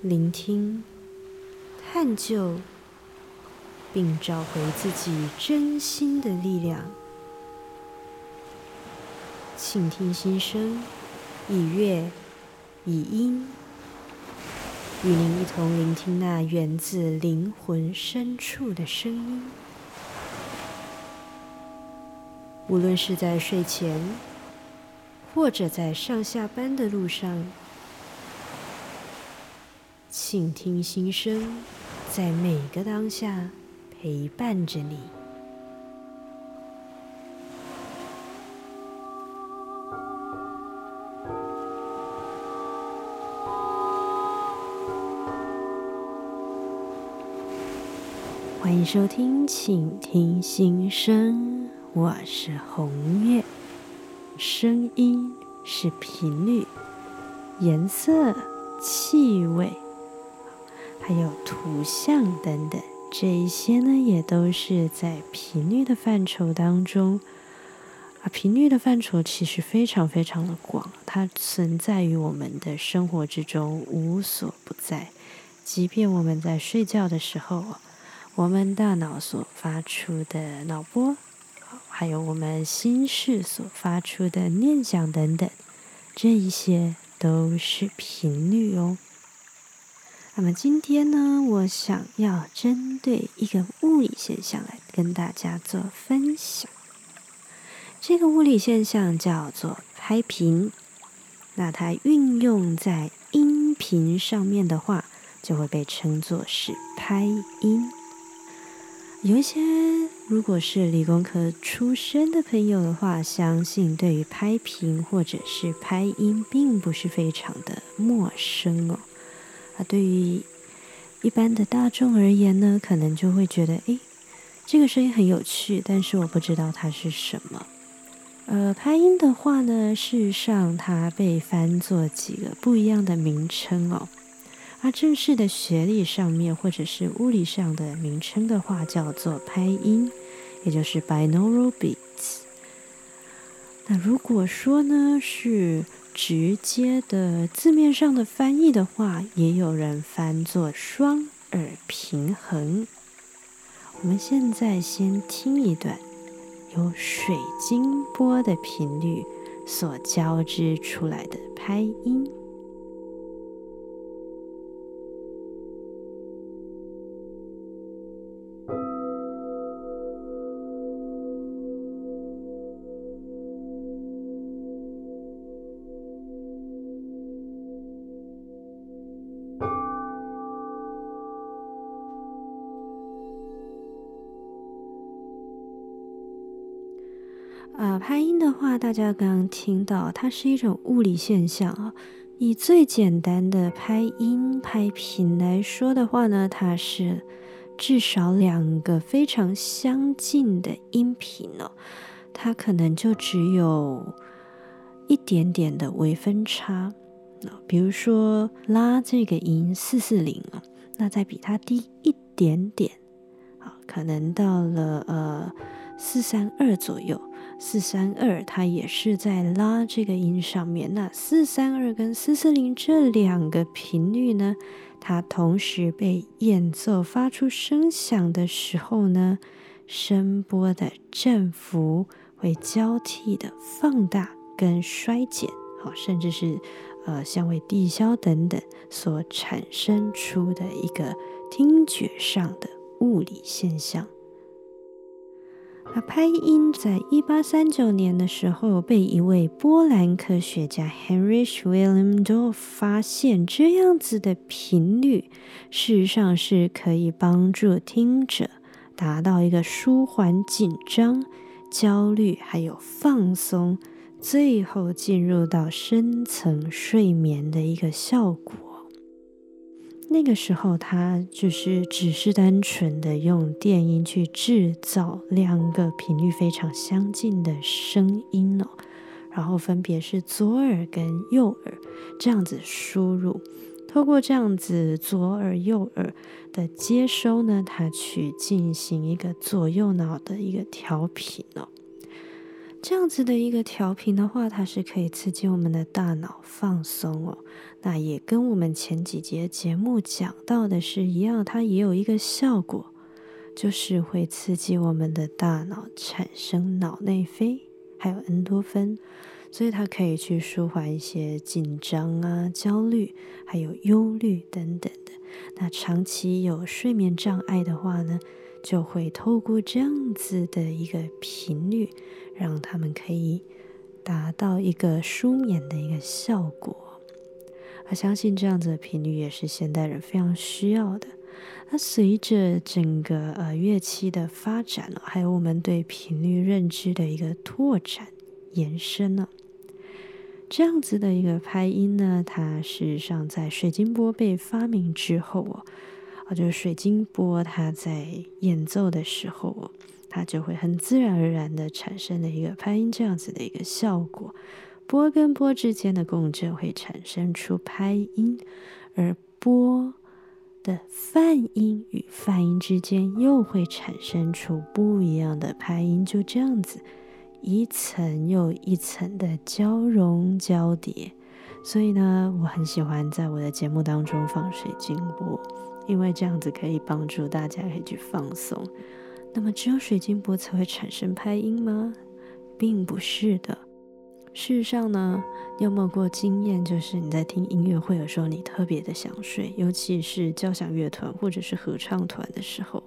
聆听、探究，并找回自己真心的力量。倾听心声，以乐，以音，与您一同聆听那源自灵魂深处的声音。无论是在睡前，或者在上下班的路上。倾听心声，在每个当下陪伴着你。欢迎收听《倾听心声》，我是红月。声音是频率、颜色、气味。还有图像等等，这一些呢，也都是在频率的范畴当中。啊，频率的范畴其实非常非常的广，它存在于我们的生活之中，无所不在。即便我们在睡觉的时候，我们大脑所发出的脑波，还有我们心事所发出的念想等等，这一些都是频率哦。那么今天呢，我想要针对一个物理现象来跟大家做分享。这个物理现象叫做拍频。那它运用在音频上面的话，就会被称作是拍音。有一些如果是理工科出身的朋友的话，相信对于拍频或者是拍音，并不是非常的陌生哦。啊，对于一般的大众而言呢，可能就会觉得，哎，这个声音很有趣，但是我不知道它是什么。呃，拍音的话呢，事实上它被翻作几个不一样的名称哦。而正式的学历上面或者是物理上的名称的话，叫做拍音，也就是 binaural beats。那如果说呢是直接的字面上的翻译的话，也有人翻作双耳平衡。我们现在先听一段由水晶波的频率所交织出来的拍音。啊，拍音的话，大家刚刚听到，它是一种物理现象啊。以最简单的拍音、拍频来说的话呢，它是至少两个非常相近的音频哦，它可能就只有一点点的微分差。比如说拉这个音四四零啊，那再比它低一点点，好，可能到了呃四三二左右。四三二，它也是在拉这个音上面。那四三二跟四四零这两个频率呢，它同时被演奏发出声响的时候呢，声波的振幅会交替的放大跟衰减，好，甚至是呃相位递消等等，所产生出的一个听觉上的物理现象。那拍音在一八三九年的时候，被一位波兰科学家 Heinrich Wilhelm Dorf 发现，这样子的频率，事实上是可以帮助听者达到一个舒缓紧张、焦虑，还有放松，最后进入到深层睡眠的一个效果。那个时候，他就是只是单纯的用电音去制造两个频率非常相近的声音哦，然后分别是左耳跟右耳这样子输入，透过这样子左耳右耳的接收呢，它去进行一个左右脑的一个调频哦。这样子的一个调频的话，它是可以刺激我们的大脑放松哦。那也跟我们前几节节目讲到的是一样，它也有一个效果，就是会刺激我们的大脑产生脑内啡，还有恩多芬，所以它可以去舒缓一些紧张啊、焦虑，还有忧虑等等的。那长期有睡眠障碍的话呢，就会透过这样子的一个频率。让他们可以达到一个舒眠的一个效果，我相信这样子的频率也是现代人非常需要的。那随着整个呃乐器的发展了，还有我们对频率认知的一个拓展延伸呢，这样子的一个拍音呢，它事实上在水晶波被发明之后哦，啊，就是水晶波它在演奏的时候。它就会很自然而然的产生了一个拍音这样子的一个效果，波跟波之间的共振会产生出拍音，而波的泛音与泛音之间又会产生出不一样的拍音，就这样子一层又一层的交融交叠。所以呢，我很喜欢在我的节目当中放水晶波，因为这样子可以帮助大家可以去放松。那么只有水晶波才会产生拍音吗？并不是的。事实上呢，你有没有过经验，就是你在听音乐会的时候，你特别的想睡，尤其是交响乐团或者是合唱团的时候。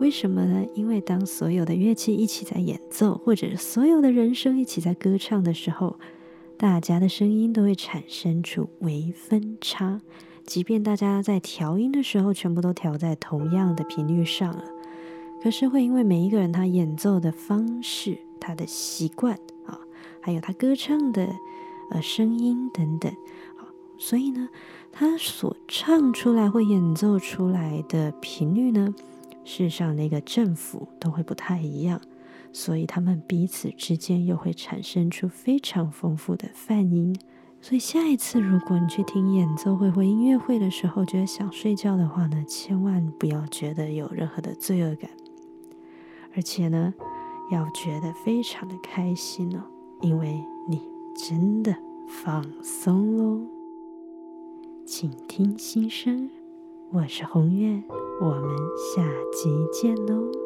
为什么呢？因为当所有的乐器一起在演奏，或者所有的人声一起在歌唱的时候，大家的声音都会产生出微分差，即便大家在调音的时候全部都调在同样的频率上了。可是会因为每一个人他演奏的方式、他的习惯啊，还有他歌唱的呃声音等等，好，所以呢，他所唱出来或演奏出来的频率呢，事实上那个振幅都会不太一样，所以他们彼此之间又会产生出非常丰富的泛音。所以下一次如果你去听演奏会或音乐会的时候，觉得想睡觉的话呢，千万不要觉得有任何的罪恶感。而且呢，要觉得非常的开心哦，因为你真的放松喽。请听心声，我是红月，我们下集见喽。